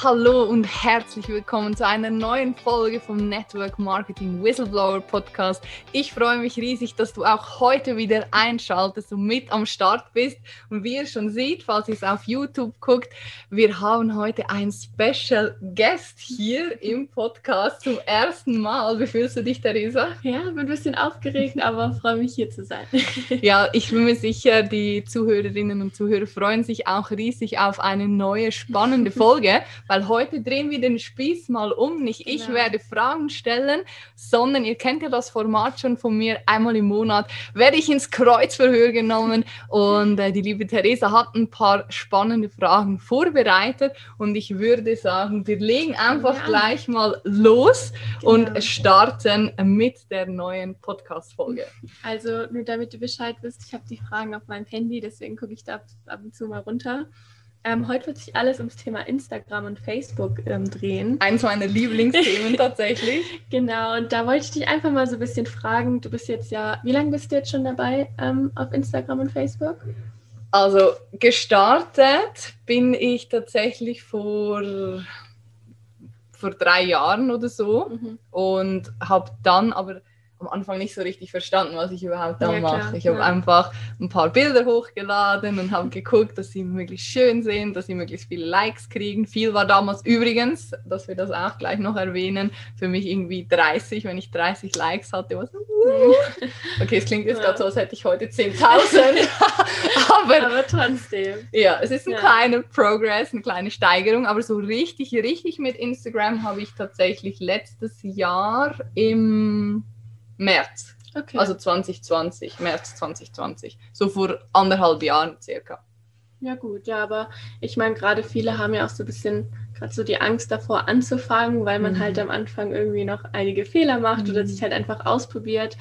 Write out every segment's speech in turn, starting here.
Hallo und herzlich willkommen zu einer neuen Folge vom Network Marketing Whistleblower Podcast. Ich freue mich riesig, dass du auch heute wieder einschaltest und mit am Start bist. Und wie ihr schon seht, falls ihr es auf YouTube guckt, wir haben heute einen Special Guest hier im Podcast zum ersten Mal. Wie fühlst du dich, Theresa? Ja, bin ein bisschen aufgeregt, aber freue mich hier zu sein. ja, ich bin mir sicher, die Zuhörerinnen und Zuhörer freuen sich auch riesig auf eine neue spannende Folge weil heute drehen wir den Spieß mal um. Nicht ich genau. werde Fragen stellen, sondern ihr kennt ja das Format schon von mir, einmal im Monat werde ich ins Kreuzverhör genommen und äh, die liebe Theresa hat ein paar spannende Fragen vorbereitet und ich würde sagen, wir legen einfach ja. gleich mal los genau. und starten mit der neuen Podcast-Folge. Also nur damit du Bescheid wisst, ich habe die Fragen auf meinem Handy, deswegen gucke ich da ab und zu mal runter. Ähm, heute wird sich alles ums Thema Instagram und Facebook ähm, drehen. Eins meiner Lieblingsthemen tatsächlich. Genau, und da wollte ich dich einfach mal so ein bisschen fragen. Du bist jetzt ja, wie lange bist du jetzt schon dabei ähm, auf Instagram und Facebook? Also gestartet bin ich tatsächlich vor, vor drei Jahren oder so mhm. und habe dann aber am Anfang nicht so richtig verstanden, was ich überhaupt da ja, mache. Ich habe ja. einfach ein paar Bilder hochgeladen und habe geguckt, dass sie möglichst schön sind, dass sie möglichst viele Likes kriegen. Viel war damals übrigens, dass wir das auch gleich noch erwähnen, für mich irgendwie 30, wenn ich 30 Likes hatte. Was, okay, es klingt jetzt ja. gerade so, als hätte ich heute 10.000. aber, aber trotzdem. Ja, es ist ein kleiner Progress, eine kleine Steigerung, aber so richtig, richtig mit Instagram habe ich tatsächlich letztes Jahr im März. Okay. Also 2020, März 2020. So vor anderthalb Jahren circa. Ja gut, ja, aber ich meine, gerade viele haben ja auch so ein bisschen gerade so die Angst davor anzufangen, weil man halt mhm. halt am Anfang irgendwie noch einige Fehler macht mhm. oder sich halt einfach ausprobiert.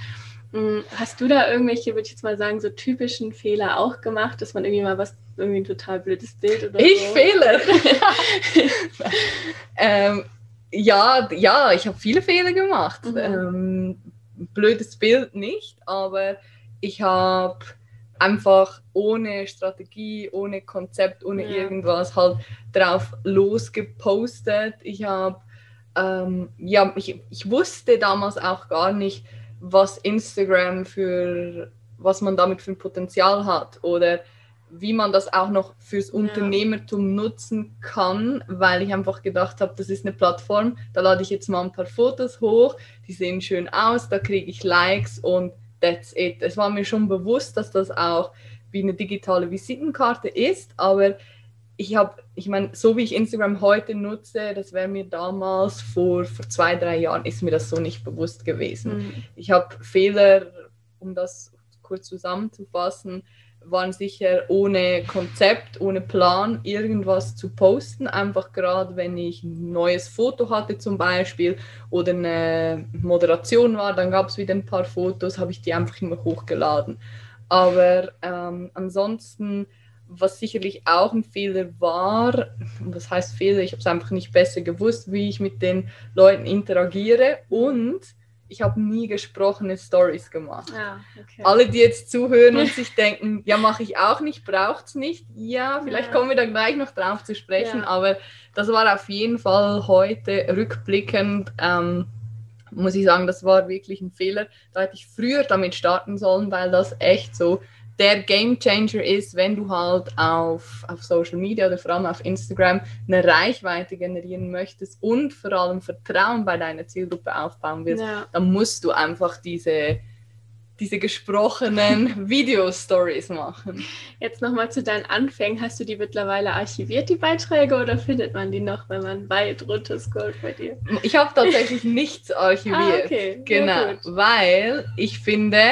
Hm, hast du da irgendwelche, würde ich jetzt mal sagen, so typischen Fehler auch gemacht, dass man irgendwie mal was, irgendwie ein total blödes Bild oder ich so? Fehler? ähm, ja, ja, ich habe viele Fehler gemacht. Mhm. Ähm, blödes Bild nicht, aber ich habe einfach ohne Strategie, ohne Konzept, ohne ja. irgendwas halt drauf losgepostet. Ich habe, ähm, ja, ich, ich wusste damals auch gar nicht, was Instagram für, was man damit für ein Potenzial hat oder wie man das auch noch fürs Unternehmertum nutzen kann, weil ich einfach gedacht habe, das ist eine Plattform, da lade ich jetzt mal ein paar Fotos hoch, die sehen schön aus, da kriege ich Likes und that's it. Es war mir schon bewusst, dass das auch wie eine digitale Visitenkarte ist, aber ich habe, ich meine, so wie ich Instagram heute nutze, das wäre mir damals vor, vor zwei, drei Jahren, ist mir das so nicht bewusst gewesen. Mhm. Ich habe Fehler, um das kurz zusammenzufassen, waren sicher ohne Konzept, ohne Plan irgendwas zu posten. Einfach gerade, wenn ich ein neues Foto hatte zum Beispiel oder eine Moderation war, dann gab es wieder ein paar Fotos, habe ich die einfach immer hochgeladen. Aber ähm, ansonsten, was sicherlich auch ein Fehler war, was heißt Fehler, ich habe es einfach nicht besser gewusst, wie ich mit den Leuten interagiere und ich habe nie gesprochene Stories gemacht. Ah, okay. Alle, die jetzt zuhören und sich denken, ja, mache ich auch nicht, braucht es nicht. Ja, vielleicht ja. kommen wir dann gleich noch drauf zu sprechen, ja. aber das war auf jeden Fall heute rückblickend, ähm, muss ich sagen, das war wirklich ein Fehler. Da hätte ich früher damit starten sollen, weil das echt so der Game Changer ist, wenn du halt auf, auf Social Media oder vor allem auf Instagram eine Reichweite generieren möchtest und vor allem Vertrauen bei deiner Zielgruppe aufbauen willst, ja. dann musst du einfach diese, diese gesprochenen Video-Stories machen. Jetzt nochmal zu deinen Anfängen. Hast du die mittlerweile archiviert, die Beiträge, oder findet man die noch, wenn man weit runter scrollt bei dir? Ich habe tatsächlich nichts archiviert. Ah, okay. Genau, weil ich finde,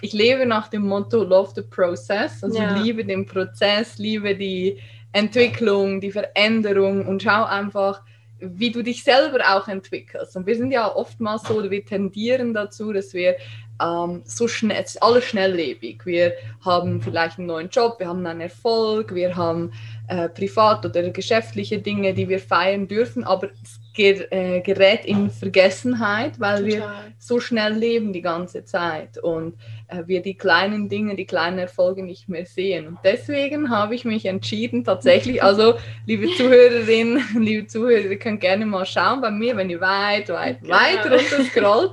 ich lebe nach dem Motto Love the Process. Also ja. liebe den Prozess, liebe die Entwicklung, die Veränderung und schau einfach, wie du dich selber auch entwickelst. Und wir sind ja oftmals so, wir tendieren dazu, dass wir ähm, so schnell, es ist alles schnelllebig. Wir haben vielleicht einen neuen Job, wir haben einen Erfolg, wir haben äh, privat oder geschäftliche Dinge, die wir feiern dürfen, aber es ger äh, gerät in Vergessenheit, weil Total. wir so schnell leben die ganze Zeit und äh, wir die kleinen Dinge, die kleinen Erfolge nicht mehr sehen. Und deswegen habe ich mich entschieden, tatsächlich, also liebe Zuhörerinnen, liebe Zuhörer, ihr könnt gerne mal schauen bei mir, wenn ihr weit, weit, Genau. weit runter scrollt.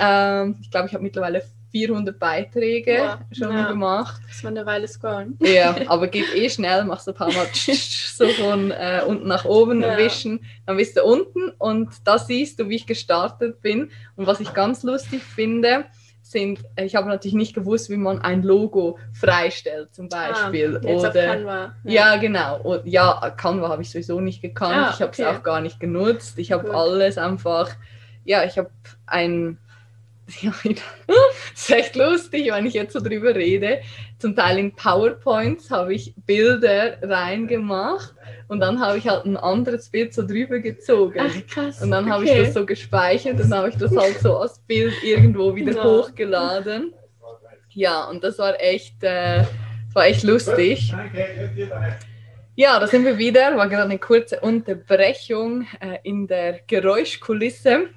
ähm, ich glaube, ich habe mittlerweile 400 Beiträge Wow. schon Ja. gemacht. Das war eine Weile scrollen. Ja, aber geht eh schnell, machst du ein paar Mal so von äh, unten nach oben Ja. wischen, dann bist du unten und da siehst du, wie ich gestartet bin. Und was ich ganz lustig finde, sind, äh, ich habe natürlich nicht gewusst, wie man ein Logo freistellt, zum Beispiel. Ah, jetzt auf Oder Canva. ja, genau. Und ja, Canva habe ich sowieso nicht gekannt. Ah, ich habe es okay. auch gar nicht genutzt. Ich habe alles einfach, ja, ich habe ein, ja, das ist echt lustig, wenn ich jetzt so drüber rede. Zum Teil in PowerPoints habe ich Bilder reingemacht und dann habe ich halt ein anderes Bild so drüber gezogen. Ach krass. Und dann habe okay. ich das so gespeichert und dann habe ich das halt so als Bild irgendwo wieder Ja. hochgeladen. Ja, und das war echt, äh, war echt lustig. Ja, da sind wir wieder. War gerade eine kurze Unterbrechung äh, in der Geräuschkulisse.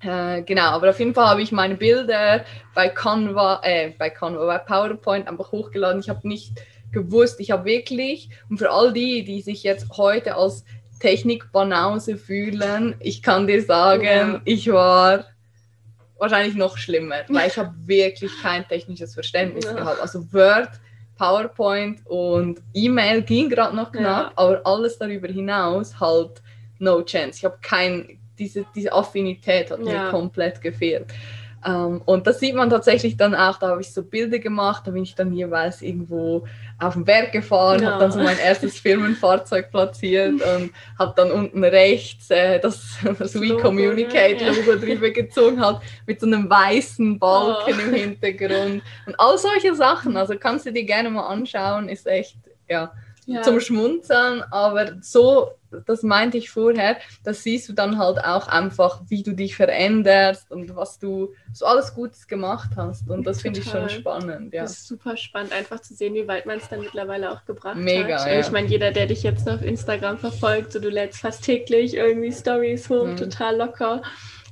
Äh, genau, aber auf jeden Fall habe ich meine Bilder bei Canva, äh, bei Canva, bei PowerPoint einfach hochgeladen. Ich habe nicht gewusst, ich habe wirklich, und für all die, die sich jetzt heute als Technikbanause fühlen, ich kann dir sagen, Ja. ich war wahrscheinlich noch schlimmer, weil ich habe wirklich kein technisches Verständnis Ja. gehabt. Also Word, PowerPoint und E-Mail ging gerade noch knapp, Ja. aber alles darüber hinaus halt no chance. Ich habe kein, diese, diese Affinität hat mir Ja. komplett gefehlt. Ähm, und das sieht man tatsächlich dann auch, da habe ich so Bilder gemacht, da bin ich dann jeweils irgendwo auf den Berg gefahren, Ja. habe dann so mein erstes Firmenfahrzeug platziert und habe dann unten rechts äh, das, das We Logo, Communicate ja. Logo drüber gezogen hat, mit so einem weißen Balken Oh. im Hintergrund und all solche Sachen. Also kannst du dir gerne mal anschauen, ist echt, ja, ja. zum Schmunzeln, aber so, das meinte ich vorher, das siehst du dann halt auch einfach, wie du dich veränderst und was du so alles Gutes gemacht hast. Und das finde ich schon spannend, ja. Das ist super spannend, einfach zu sehen, wie weit man es dann mittlerweile auch gebracht Mega, hat. ja. Ich meine, jeder, der dich jetzt auf Instagram verfolgt, so du lädst fast täglich irgendwie Stories hoch, Mhm. total locker.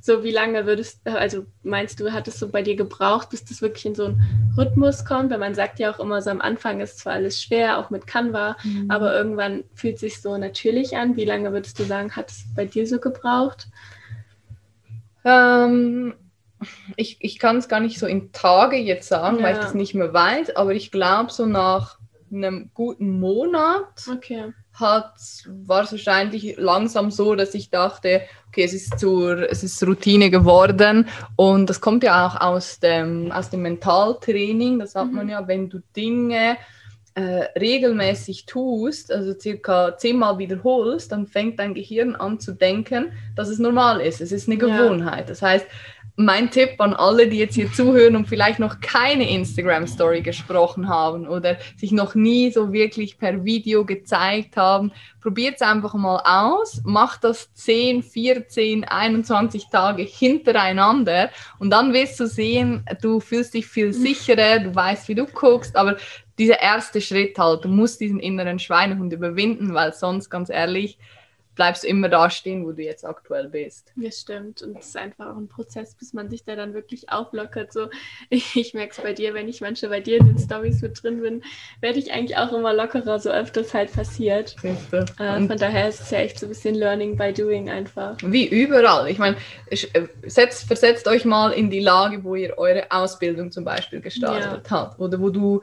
So, wie lange würdest also meinst du, hat es so bei dir gebraucht, bis das wirklich in so einen Rhythmus kommt? Weil man sagt ja auch immer so am Anfang ist zwar alles schwer, auch mit Canva, Mhm. aber irgendwann fühlt es sich so natürlich an. Wie lange würdest du sagen, hat es bei dir so gebraucht? Ähm, ich ich kann es gar nicht so in Tage jetzt sagen, weil ich Ja. das nicht mehr weiß, aber ich glaube, so nach einem guten Monat Okay. Hat, war es wahrscheinlich langsam so, dass ich dachte, okay, es ist, zur, es ist Routine geworden und das kommt ja auch aus dem, aus dem Mentaltraining, das sagt man Mhm. ja, wenn du Dinge äh, regelmäßig tust, also circa zehnmal wiederholst, dann fängt dein Gehirn an zu denken, dass es normal ist. Es ist eine Ja. Gewohnheit. Das heißt, mein Tipp an alle, die jetzt hier zuhören und vielleicht noch keine Instagram-Story gesprochen haben oder sich noch nie so wirklich per Video gezeigt haben, probiert es einfach mal aus, macht das 10, 14, 21 Tage hintereinander und dann wirst du sehen, du fühlst dich viel sicherer, du weißt, wie du guckst, aber dieser erste Schritt halt, du musst diesen inneren Schweinehund überwinden, weil sonst, ganz ehrlich, bleibst du immer da stehen, wo du jetzt aktuell bist. Das stimmt. Und es ist einfach auch ein Prozess, bis man sich da dann wirklich auflockert. So, ich, ich merke es bei dir, wenn ich manche bei dir in den Stories mit drin bin, werde ich eigentlich auch immer lockerer, so öfters halt passiert. Äh, von daher ist es ja echt so ein bisschen Learning by Doing einfach. Wie überall. Ich meine, äh, setzt, versetzt euch mal in die Lage, wo ihr eure Ausbildung zum Beispiel gestartet habt oder wo du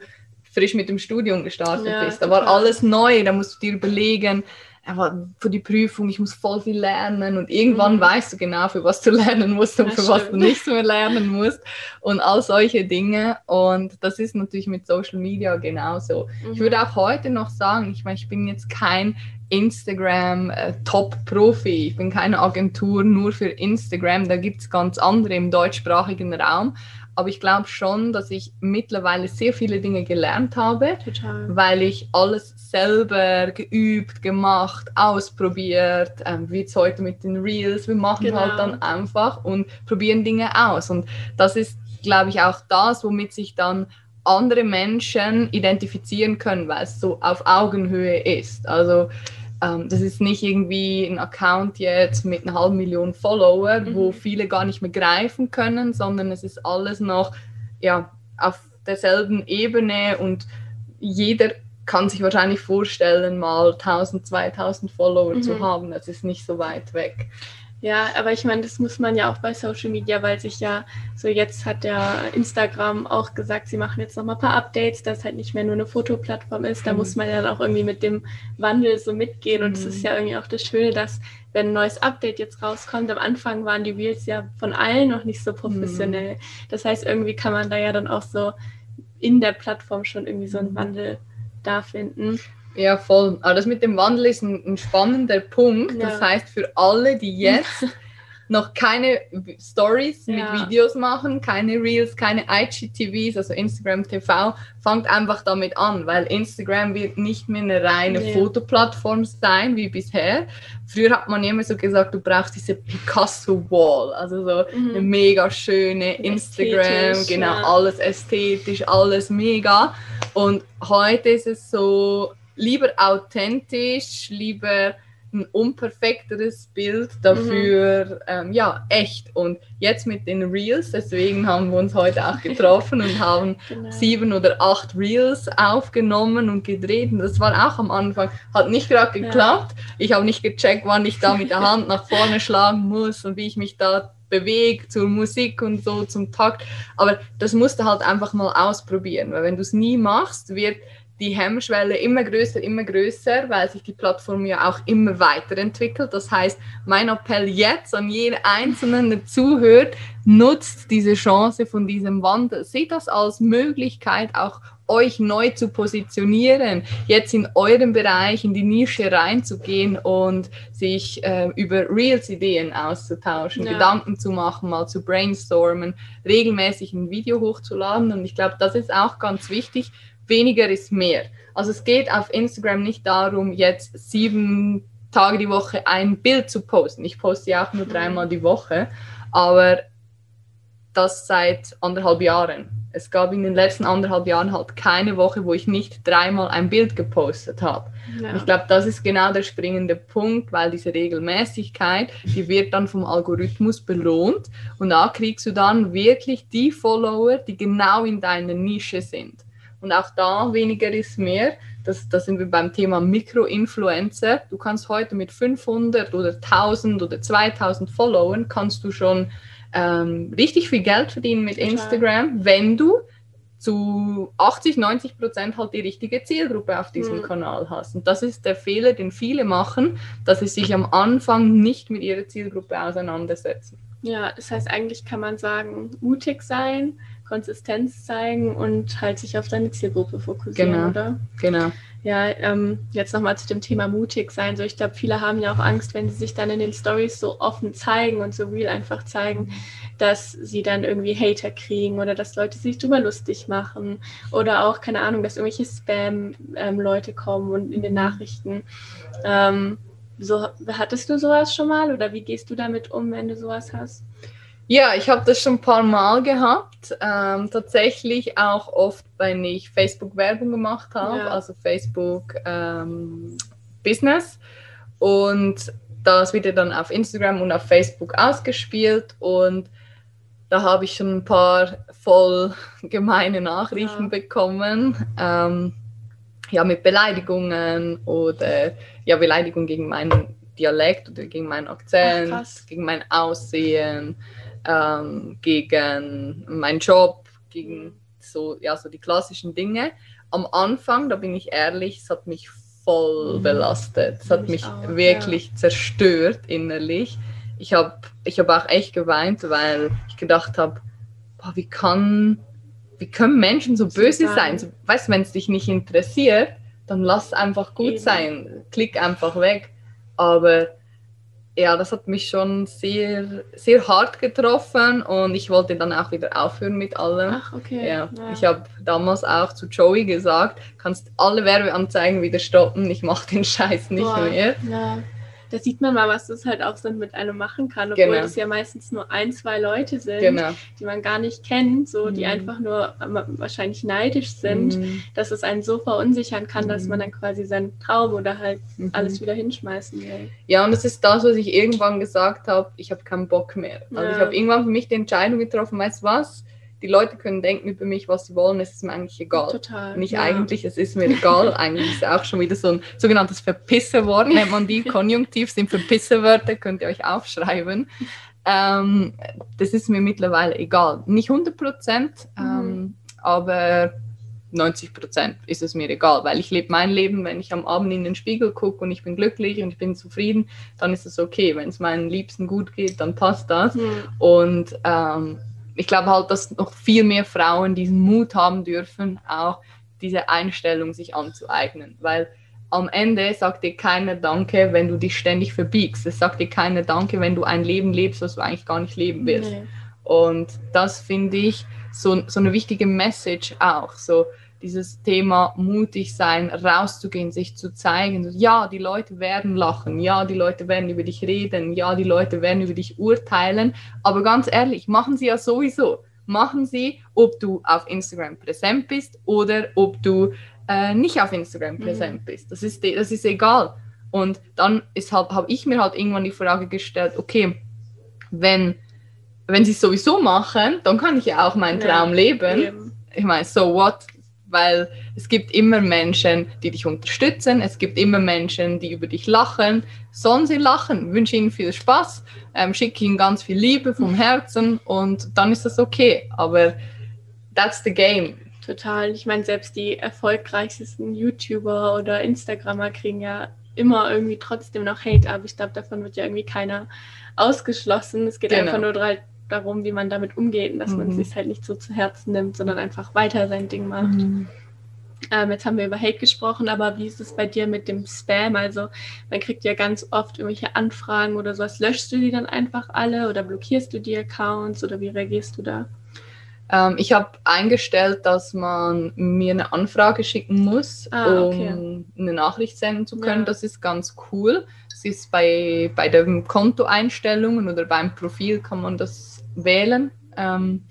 frisch mit dem Studium gestartet Ja, bist. Da war total. alles neu, da musst du dir überlegen, aber für die Prüfung, ich muss voll viel lernen und irgendwann Mhm. weißt du genau, für was du lernen musst und Das für was du stimmt. nicht mehr lernen musst und all solche Dinge. Und das ist natürlich mit Social Media genauso. Ich Mhm. würde auch heute noch sagen, ich meine, ich bin jetzt kein Instagram-Top-Profi. Ich bin keine Agentur nur für Instagram. Da gibt es ganz andere im deutschsprachigen Raum. Aber ich glaube schon, dass ich mittlerweile sehr viele Dinge gelernt habe, Total. weil ich alles selber geübt, gemacht, ausprobiert, ähm, wie jetzt heute mit den Reels. Wir machen Genau. halt dann einfach und probieren Dinge aus. Und das ist, glaube ich, auch das, womit sich dann andere Menschen identifizieren können, weil es so auf Augenhöhe ist. Also ähm, das ist nicht irgendwie ein Account jetzt mit einer halben Million Follower, Mhm. wo viele gar nicht mehr greifen können, sondern es ist alles noch ja, auf derselben Ebene und jeder kann sich wahrscheinlich vorstellen, mal 1000, 2000 Follower zu Mhm. haben. Das ist nicht so weit weg. Ja, aber ich meine, das muss man ja auch bei Social Media, weil sich ja so jetzt hat ja Instagram auch gesagt, sie machen jetzt noch mal ein paar Updates, dass halt nicht mehr nur eine Fotoplattform ist. Da Mhm. muss man ja dann auch irgendwie mit dem Wandel so mitgehen. Und es Mhm. ist ja irgendwie auch das Schöne, dass wenn ein neues Update jetzt rauskommt, am Anfang waren die Reels ja von allen noch nicht so professionell. Das heißt, irgendwie kann man da ja dann auch so in der Plattform schon irgendwie so einen Mhm. Wandel da finden. Ja, voll. Aber das mit dem Wandel ist ein, ein spannender Punkt. Das Ja. heißt, für alle, die jetzt noch keine Stories Ja. mit Videos machen, keine Reels, keine IGTVs, also Instagram TV, fangt einfach damit an, weil Instagram wird nicht mehr eine reine Nee. Fotoplattform sein wie bisher. Früher hat man immer so gesagt, du brauchst diese Picasso-Wall, also so eine Mhm. mega schöne Instagram, Ästhetisch, genau, ja. alles ästhetisch, alles mega. Und heute ist es so lieber authentisch, lieber ein unperfekteres Bild, dafür ähm, ja echt. Und jetzt mit den Reels, deswegen haben wir uns heute auch getroffen und haben Genau. sieben oder acht Reels aufgenommen und gedreht. Und das war auch am Anfang, hat nicht gerade Ja. geklappt. Ich habe nicht gecheckt, wann ich da mit der Hand nach vorne schlagen muss und wie ich mich da bewege zur Musik und so zum Takt. Aber das musst du halt einfach mal ausprobieren, weil wenn du es nie machst, wird die Hemmschwelle immer größer, immer größer, weil sich die Plattform ja auch immer weiterentwickelt. Das heißt, mein Appell jetzt an jeden Einzelnen, der zuhört, nutzt diese Chance von diesem Wandel. Seht das als Möglichkeit, auch euch neu zu positionieren, jetzt in eurem Bereich, in die Nische reinzugehen und sich äh, über Reels-Ideen auszutauschen, Ja. Gedanken zu machen, mal zu brainstormen, regelmäßig ein Video hochzuladen. Und ich glaube, das ist auch ganz wichtig. Weniger ist mehr. Also es geht auf Instagram nicht darum, jetzt sieben Tage die Woche ein Bild zu posten. Ich poste ja auch nur Mhm. dreimal die Woche, aber das seit anderthalb Jahren. Es gab in den letzten anderthalb Jahren halt keine Woche, wo ich nicht dreimal ein Bild gepostet habe. Ja. Ich glaube, das ist genau der springende Punkt, weil diese Regelmäßigkeit, die wird dann vom Algorithmus belohnt und da kriegst du dann wirklich die Follower, die genau in deiner Nische sind. Und auch da weniger ist mehr. Das, da sind wir beim Thema Mikroinfluencer. Du kannst heute mit 500 oder 1000 oder 2000 Followern kannst du schon ähm, richtig viel Geld verdienen mit Total. Instagram, wenn du zu 80, 90 Prozent halt die richtige Zielgruppe auf diesem Mhm. Kanal hast. Und das ist der Fehler, den viele machen, dass sie sich am Anfang nicht mit ihrer Zielgruppe auseinandersetzen. Ja, das heißt, eigentlich kann man sagen, mutig sein, Konsistenz zeigen und halt sich auf deine Zielgruppe fokussieren, Genau. oder? Genau. Ja, ähm, jetzt nochmal zu dem Thema mutig sein. So, ich glaube, viele haben ja auch Angst, wenn sie sich dann in den Stories so offen zeigen und so real einfach zeigen, dass sie dann irgendwie Hater kriegen oder dass Leute sich drüber lustig machen oder auch, keine Ahnung, dass irgendwelche Spam-Leute kommen und in den Nachrichten. Ähm, so, hattest du sowas schon mal oder wie gehst du damit um, wenn du sowas hast? Ja, ich habe das schon ein paar Mal gehabt. Ähm, tatsächlich auch oft, wenn ich Facebook-Werbung gemacht habe, Ja. also Facebook ähm, Business. Und das wird ja dann auf Instagram und auf Facebook ausgespielt. Und da habe ich schon ein paar voll gemeine Nachrichten Ja. bekommen. Ähm, ja, mit Beleidigungen oder ja, Beleidigung gegen meinen Dialekt oder gegen meinen Akzent, Ach, gegen mein Aussehen, ähm, gegen meinen Job, gegen so, ja, so die klassischen Dinge. Am Anfang, da bin ich ehrlich, es hat mich voll Mhm. belastet. Es hat Mich auch, wirklich zerstört innerlich. Ich habe ich hab auch echt geweint, weil ich gedacht habe, wie kann, wie können Menschen so So böse sein. sein? So, weißt du, wenn es dich nicht interessiert, dann lass einfach gut Eben. sein. Klick einfach weg. Aber ja, das hat mich schon sehr, sehr hart getroffen und ich wollte dann auch wieder aufhören mit allem. Ach, okay. Ja, ich habe damals auch zu Joey gesagt, kannst alle Werbeanzeigen wieder stoppen, ich mache den Scheiß nicht Boah, mehr. Ja. Da sieht man mal, was das halt auch so mit einem machen kann, obwohl Genau. es ja meistens nur ein, zwei Leute sind, Genau. die man gar nicht kennt, so die Mhm. einfach nur wahrscheinlich neidisch sind, Mhm. dass es einen so verunsichern kann, dass Mhm. man dann quasi seinen Traum oder halt Mhm. alles wieder hinschmeißen will. Ja, und das ist das, was ich irgendwann gesagt habe, ich habe keinen Bock mehr. Also ich Ja. habe irgendwann für mich die Entscheidung getroffen, weißt du was? Die Leute können denken über mich, was sie wollen, es ist mir eigentlich egal. Total. Nicht ja. eigentlich, es ist mir egal. eigentlich ist es auch schon wieder so ein sogenanntes Verpisserwort, nennt man die. Konjunktiv sind Verpisserwörter, könnt ihr euch aufschreiben. Ähm, das ist mir mittlerweile egal. Nicht 100 Prozent, ähm, aber 90 Prozent ist es mir egal, weil ich lebe mein Leben, wenn ich am Abend in den Spiegel gucke und ich bin glücklich und ich bin zufrieden, dann ist es okay. Wenn es meinen Liebsten gut geht, dann passt das. Hm. Und ähm, ich glaube halt, dass noch viel mehr Frauen diesen Mut haben dürfen, auch diese Einstellung sich anzueignen. Weil am Ende sagt dir keiner Danke, wenn du dich ständig verbiegst. Es sagt dir keiner Danke, wenn du ein Leben lebst, was du eigentlich gar nicht leben willst. Nee. Und das finde ich so, so eine wichtige Message auch. So dieses Thema mutig sein, rauszugehen, sich zu zeigen. Ja, die Leute werden lachen. Ja, die Leute werden über dich reden. Ja, die Leute werden über dich urteilen. Aber ganz ehrlich, machen sie ja sowieso. Machen sie, ob du auf Instagram präsent bist oder ob du äh, nicht auf Instagram Mhm. präsent bist. Das ist, das ist egal. Und dann halt, habe ich mir halt irgendwann die Frage gestellt, okay, wenn, wenn sie es sowieso machen, dann kann ich ja auch meinen Ja, Traum leben. Eben. Ich meine, so what? Weil es gibt immer Menschen, die dich unterstützen, es gibt immer Menschen, die über dich lachen. Sollen sie lachen? Wünsche ihnen viel Spaß, ähm, schicke ihnen ganz viel Liebe vom Herzen und dann ist das okay. Aber that's the game. Total. Ich meine, selbst die erfolgreichsten YouTuber oder Instagrammer kriegen ja immer irgendwie trotzdem noch Hate ab. Ich glaube, davon wird ja irgendwie keiner ausgeschlossen. Es geht Genau. einfach nur dra- darum, wie man damit umgeht und dass man Mhm. es sich halt nicht so zu Herzen nimmt, sondern einfach weiter sein Ding macht. Ähm, jetzt haben wir über Hate gesprochen, aber wie ist es bei dir mit dem Spam? Also man kriegt ja ganz oft irgendwelche Anfragen oder sowas. Löschst du die dann einfach alle oder blockierst du die Accounts oder wie reagierst du da? Ähm, ich habe eingestellt, dass man mir eine Anfrage schicken muss, Ah, um okay. eine Nachricht senden zu können. Ja. Das ist ganz cool. Es ist bei, bei den Kontoeinstellungen oder beim Profil kann man das wählen. Ähm,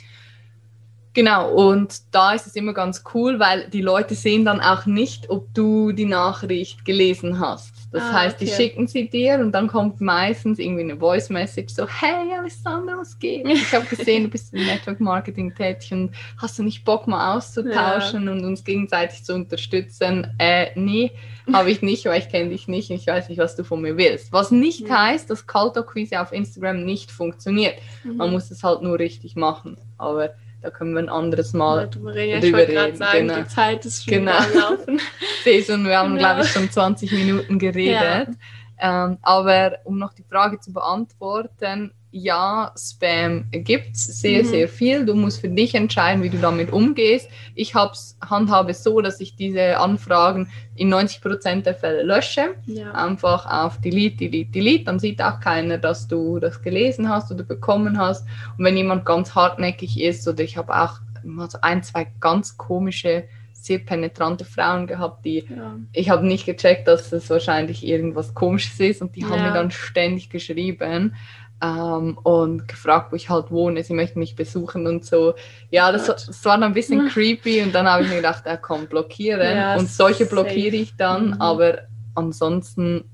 genau, und da ist es immer ganz cool, weil die Leute sehen dann auch nicht, ob du die Nachricht gelesen hast. Das Ah, heißt, die okay. schicken sie dir und dann kommt meistens irgendwie eine Voice Message so, hey Alessandra, was geht? Ich habe gesehen, du bist im Network Marketing tätig und hast du nicht Bock mal auszutauschen und uns gegenseitig zu unterstützen? Äh, nee, habe ich nicht, weil ich kenne dich nicht und ich weiß nicht, was du von mir willst. Was nicht Mhm. heißt, dass Kaltakquise auf Instagram nicht funktioniert. Man Mhm. muss es halt nur richtig machen. Aber da können wir ein anderes Mal drüber reden. Ja, ich wollte gerade sagen, genau. die Zeit ist schon Genau. Laufen. wir haben, Genau. glaube ich, schon 20 Minuten geredet. Ähm, aber um noch die Frage zu beantworten, ja, Spam gibt es sehr, Mhm. sehr viel. Du musst für dich entscheiden, wie du damit umgehst. Ich hab's, handhabe es so, dass ich diese Anfragen in 90% der Fälle lösche. Ja. Einfach auf Delete, Delete, Delete. Dann sieht auch keiner, dass du das gelesen hast oder bekommen hast. Und wenn jemand ganz hartnäckig ist, oder ich habe auch mal so ein, zwei ganz komische, sehr penetrante Frauen gehabt, die Ja. ich habe nicht gecheckt, dass das wahrscheinlich irgendwas Komisches ist und die haben Ja. mir dann ständig geschrieben ähm, und gefragt, wo ich halt wohne. Sie möchten mich besuchen und so. Ja, das, das war dann ein bisschen Mhm. creepy und dann habe ich mir gedacht, ja komm, blockieren. Ja, und solche blockiere ich dann, Mhm. aber ansonsten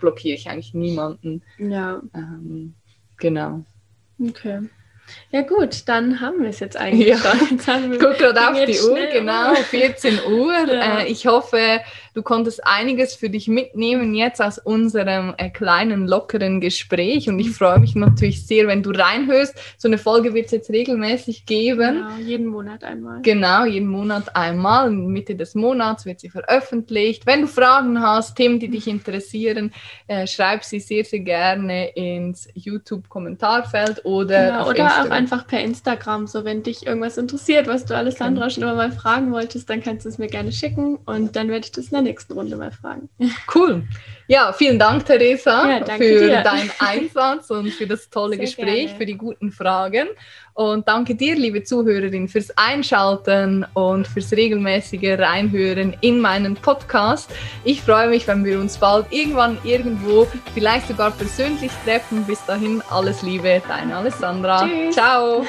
blockiere ich eigentlich niemanden. ja, Ähm, genau. okay. Ja gut, dann haben wir es jetzt eigentlich Ja. schon. Gucke gerade auf die Uhr, genau, oder? 14 Uhr. Ja. Äh, ich hoffe, du konntest einiges für dich mitnehmen jetzt aus unserem äh, kleinen, lockeren Gespräch. Und ich Mhm. freue mich natürlich sehr, wenn du reinhörst. So eine Folge wird es jetzt regelmäßig geben. Genau, jeden Monat einmal. Genau, jeden Monat einmal. Mitte des Monats wird sie veröffentlicht. Wenn du Fragen hast, Themen, die dich interessieren, äh, schreib sie sehr, sehr gerne ins YouTube-Kommentarfeld oder Genau, oder auch Instagram. einfach per Instagram, so wenn dich irgendwas interessiert, was du Alessandra Genau. schon immer mal fragen wolltest, dann kannst du es mir gerne schicken und dann werde ich das in der nächsten Runde mal fragen. Cool. Ja, vielen Dank, Theresa, Ja, für dir. deinen Einsatz und für das tolle Sehr Gespräch, gerne. für die guten Fragen. Und danke dir, liebe Zuhörerin, fürs Einschalten und fürs regelmäßige Reinhören in meinen Podcast. Ich freue mich, wenn wir uns bald irgendwann irgendwo, vielleicht sogar persönlich treffen. Bis dahin, alles Liebe, deine Alessandra. Tschüss. Ciao.